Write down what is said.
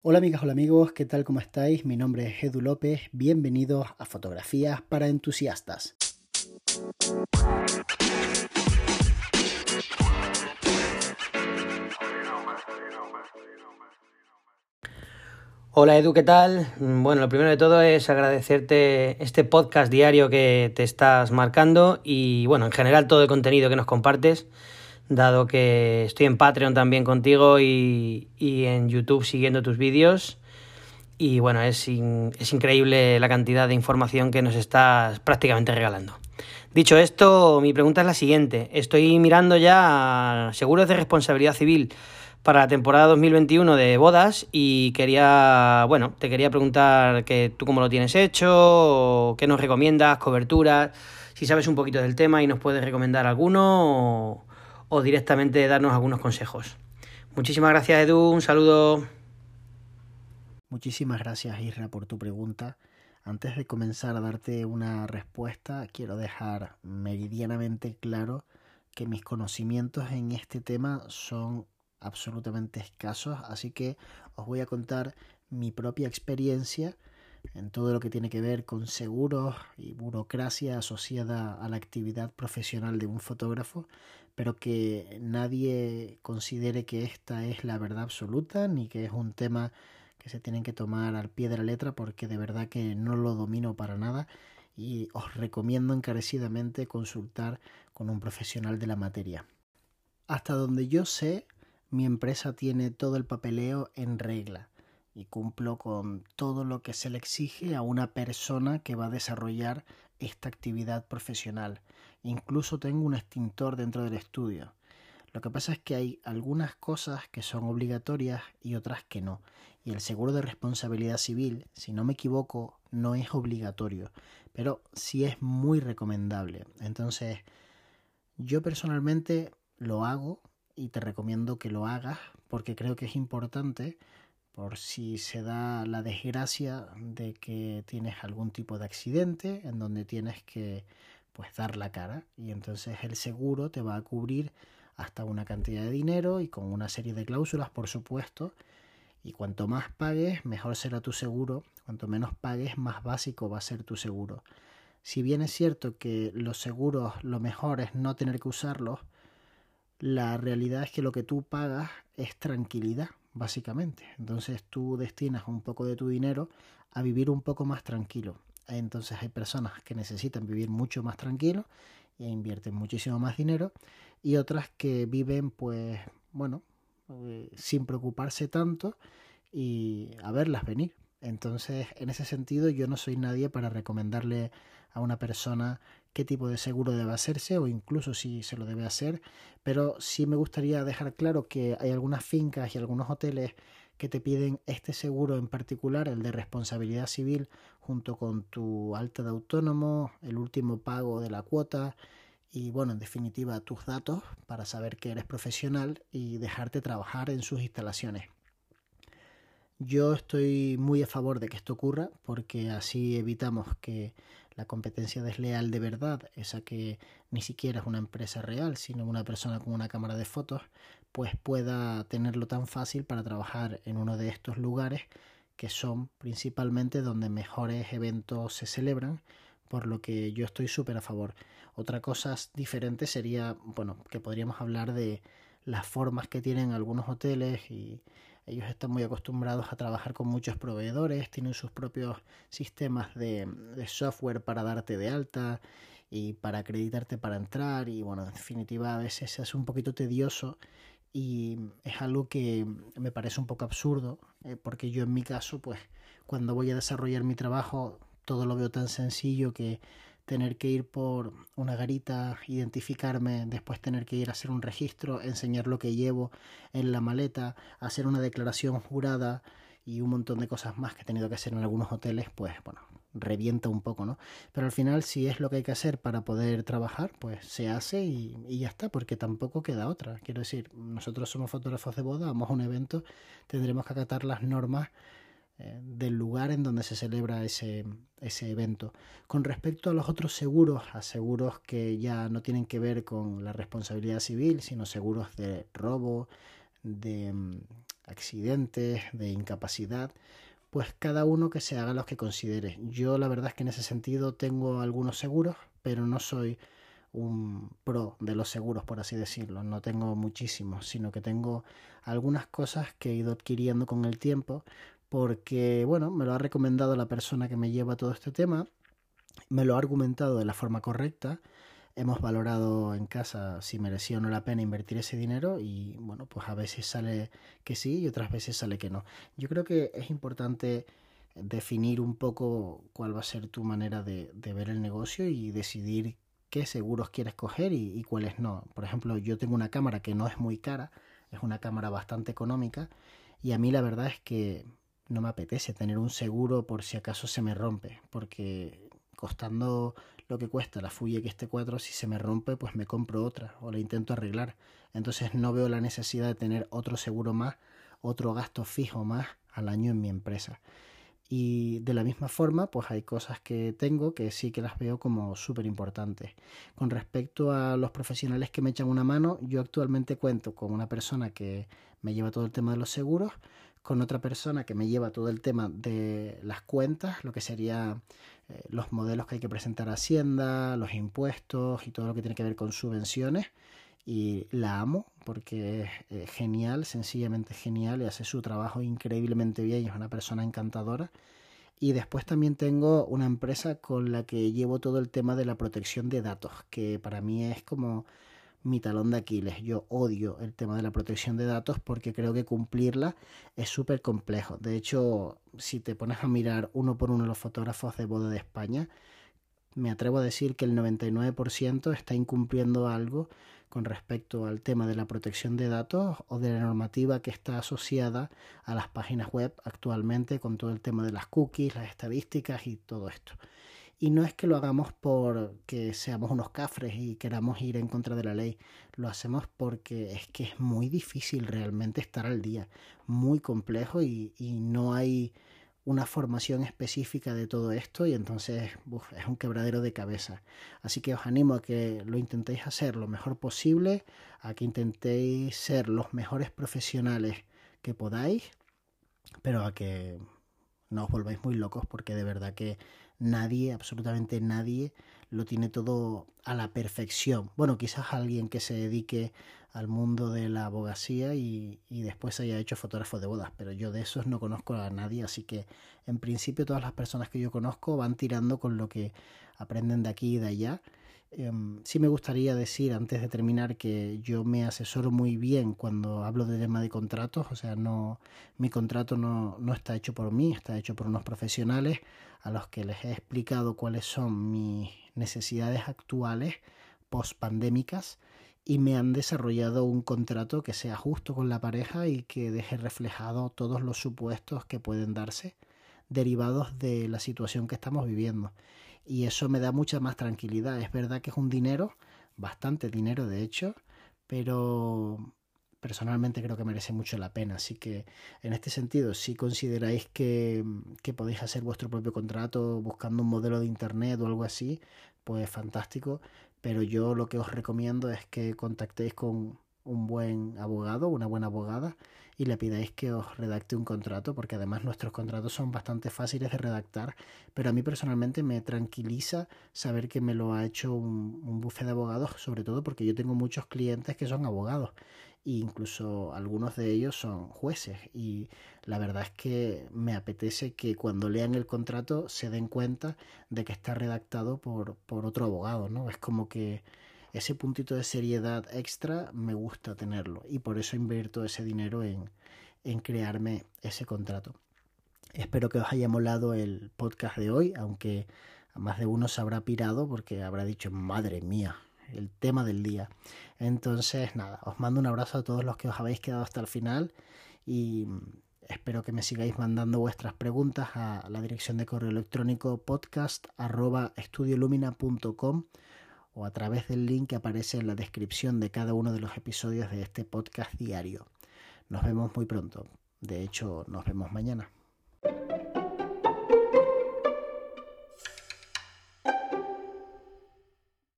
Hola amigas, hola amigos, ¿qué tal? ¿Cómo estáis? Mi nombre es Edu López, bienvenidos a Fotografías para Entusiastas. Hola Edu, ¿qué tal? Bueno, lo primero de todo es agradecerte este podcast diario que te estás marcando y bueno, en general todo el contenido que nos compartes dado que estoy en Patreon también contigo y, en YouTube siguiendo tus vídeos. Y bueno, es, es increíble la cantidad de información que nos estás prácticamente regalando. Dicho esto, mi pregunta es la siguiente. Estoy mirando ya seguros de responsabilidad civil para la temporada 2021 de bodas y quería, bueno, te quería preguntar que tú cómo lo tienes hecho, qué nos recomiendas, coberturas, si sabes un poquito del tema y nos puedes recomendar alguno directamente darnos algunos consejos. Muchísimas gracias Edu, un saludo. Muchísimas gracias Isra por tu pregunta. Antes de comenzar a darte una respuesta, quiero dejar meridianamente claro que mis conocimientos en este tema son absolutamente escasos, así que os voy a contar mi propia experiencia en todo lo que tiene que ver con seguros y burocracia asociada a la actividad profesional de un fotógrafo, pero que nadie considere que esta es la verdad absoluta ni que es un tema que se tienen que tomar al pie de la letra porque de verdad que no lo domino para nada y os recomiendo encarecidamente consultar con un profesional de la materia. Hasta donde yo sé, mi empresa tiene todo el papeleo en regla y cumplo con todo lo que se le exige a una persona que va a desarrollar esta actividad profesional. Incluso tengo un extintor dentro del estudio. Lo que pasa es que hay algunas cosas que son obligatorias y otras que no. Y el seguro de responsabilidad civil, si no me equivoco, no es obligatorio, pero sí es muy recomendable. Entonces, yo personalmente lo hago y te recomiendo que lo hagas porque creo que es importante por si se da la desgracia de que tienes algún tipo de accidente en donde tienes que pues dar la cara. Y entonces el seguro te va a cubrir hasta una cantidad de dinero y con una serie de cláusulas por supuesto. Y cuanto más pagues mejor será tu seguro. Cuanto menos pagues más básico va a ser tu seguro. Si bien es cierto que los seguros lo mejor es no tener que usarlos la realidad es que lo que tú pagas es tranquilidad básicamente. Entonces tú destinas un poco de tu dinero a vivir un poco más tranquilo. Entonces hay personas que necesitan vivir mucho más tranquilo e invierten muchísimo más dinero y otras que viven pues bueno eh, sin preocuparse tanto y a verlas venir. Entonces en ese sentido yo no soy nadie para recomendarle a una persona qué tipo de seguro debe hacerse o incluso si se lo debe hacer, pero sí me gustaría dejar claro que hay algunas fincas y algunos hoteles que te piden este seguro en particular, el de responsabilidad civil, junto con tu alta de autónomo, el último pago de la cuota y, bueno, en definitiva, tus datos para saber que eres profesional y dejarte trabajar en sus instalaciones. Yo estoy muy a favor de que esto ocurra porque así evitamos que la competencia desleal de verdad, esa que ni siquiera es una empresa real, sino una persona con una cámara de fotos, pues pueda tenerlo tan fácil para trabajar en uno de estos lugares que son principalmente donde mejores eventos se celebran, por lo que yo estoy súper a favor. Otra cosa diferente sería, bueno, que podríamos hablar de las formas que tienen algunos hoteles y ellos están muy acostumbrados a trabajar con muchos proveedores, tienen sus propios sistemas de, software para darte de alta y para acreditarte para entrar y bueno, en definitiva a veces hace un poquito tedioso y es algo que me parece un poco absurdo eh, porque yo en mi caso pues cuando voy a desarrollar mi trabajo todo lo veo tan sencillo que tener que ir por una garita, identificarme, después tener que ir a hacer un registro, enseñar lo que llevo en la maleta, hacer una declaración jurada y un montón de cosas más que he tenido que hacer en algunos hoteles, pues bueno, revienta un poco, ¿no? Pero al final, si es lo que hay que hacer para poder trabajar, pues se hace y, y, ya está, porque tampoco queda otra. Quiero decir, nosotros somos fotógrafos de boda, vamos a un evento, tendremos que acatar las normas del lugar en donde se celebra ese, ese evento. Con respecto a los otros seguros, a seguros que ya no tienen que ver con la responsabilidad civil, sino seguros de robo, de mm, accidentes, de incapacidad, pues cada uno que se haga los que considere. Yo la verdad es que en ese sentido tengo algunos seguros, pero no soy un pro de los seguros, por así decirlo. No tengo muchísimos, sino que tengo algunas cosas que he ido adquiriendo con el tiempo, porque, bueno, me lo ha recomendado la persona que me lleva todo este tema, me lo ha argumentado de la forma correcta, hemos valorado en casa si merecía o no la pena invertir ese dinero y, bueno, pues a veces sale que sí y otras veces sale que no. Yo creo que es importante definir un poco cuál va a ser tu manera de, de ver el negocio y decidir qué seguros quieres coger y, cuáles no. Por ejemplo, yo tengo una cámara que no es muy cara, es una cámara bastante económica y a mí la verdad es que no me apetece tener un seguro por si acaso se me rompe, porque costando lo que cuesta la Fuji X-T4, si se me rompe, pues me compro otra o la intento arreglar. Entonces no veo la necesidad de tener otro seguro más, otro gasto fijo más al año en mi empresa. Y de la misma forma, pues hay cosas que tengo que sí que las veo como súper importantes. Con respecto a los profesionales que me echan una mano, yo actualmente cuento con una persona que me lleva todo el tema de los seguros, con otra persona que me lleva todo el tema de las cuentas, lo que sería eh, los modelos que hay que presentar a Hacienda, los impuestos y todo lo que tiene que ver con subvenciones y la amo porque es eh, genial, sencillamente genial y hace su trabajo increíblemente bien y es una persona encantadora. Y después también tengo una empresa con la que llevo todo el tema de la protección de datos, que para mí es como mi talón de Aquiles. Yo odio el tema de la protección de datos porque creo que cumplirla es súper complejo. De hecho, si te pones a mirar uno por uno los fotógrafos de boda de España, me atrevo a decir que el 99% está incumpliendo algo con respecto al tema de la protección de datos o de la normativa que está asociada a las páginas web actualmente con todo el tema de las cookies, las estadísticas y todo esto. Y no es que lo hagamos porque seamos unos cafres y queramos ir en contra de la ley, lo hacemos porque es que es muy difícil realmente estar al día, muy complejo y, y no hay una formación específica de todo esto y entonces es un quebradero de cabeza. Así que os animo a que lo intentéis hacer lo mejor posible, a que intentéis ser los mejores profesionales que podáis, pero a que no os volváis muy locos porque de verdad que nadie, absolutamente nadie, lo tiene todo a la perfección. Bueno, quizás alguien que se dedique al mundo de la abogacía y, y, después haya hecho fotógrafo de bodas, pero yo de esos no conozco a nadie, así que en principio todas las personas que yo conozco van tirando con lo que aprenden de aquí y de allá. Um, sí me gustaría decir antes de terminar que yo me asesoro muy bien cuando hablo de tema de contratos, o sea, no mi contrato no, no está hecho por mí, está hecho por unos profesionales a los que les he explicado cuáles son mis necesidades actuales post pandémicas y me han desarrollado un contrato que sea justo con la pareja y que deje reflejado todos los supuestos que pueden darse derivados de la situación que estamos viviendo. Y eso me da mucha más tranquilidad. Es verdad que es un dinero, bastante dinero de hecho, pero personalmente creo que merece mucho la pena. Así que en este sentido, si consideráis que, que, podéis hacer vuestro propio contrato buscando un modelo de internet o algo así, pues fantástico pero yo lo que os recomiendo es que contactéis con un buen abogado, una buena abogada, y le pidáis que os redacte un contrato, porque además nuestros contratos son bastante fáciles de redactar, pero a mí personalmente me tranquiliza saber que me lo ha hecho un, bufete de abogados, sobre todo porque yo tengo muchos clientes que son abogados e incluso algunos de ellos son jueces y la verdad es que me apetece que cuando lean el contrato se den cuenta de que está redactado por, por otro abogado, ¿no? Es como que ese puntito de seriedad extra me gusta tenerlo y por eso invierto ese dinero en, en crearme ese contrato. Espero que os haya molado el podcast de hoy, aunque a más de uno se habrá pirado porque habrá dicho, madre mía, el tema del día. Entonces, nada, os mando un abrazo a todos los que os habéis quedado hasta el final y espero que me sigáis mandando vuestras preguntas a la dirección de correo electrónico podcast o a través del link que aparece en la descripción de cada uno de los episodios de este podcast diario. Nos vemos muy pronto. De hecho, nos vemos mañana.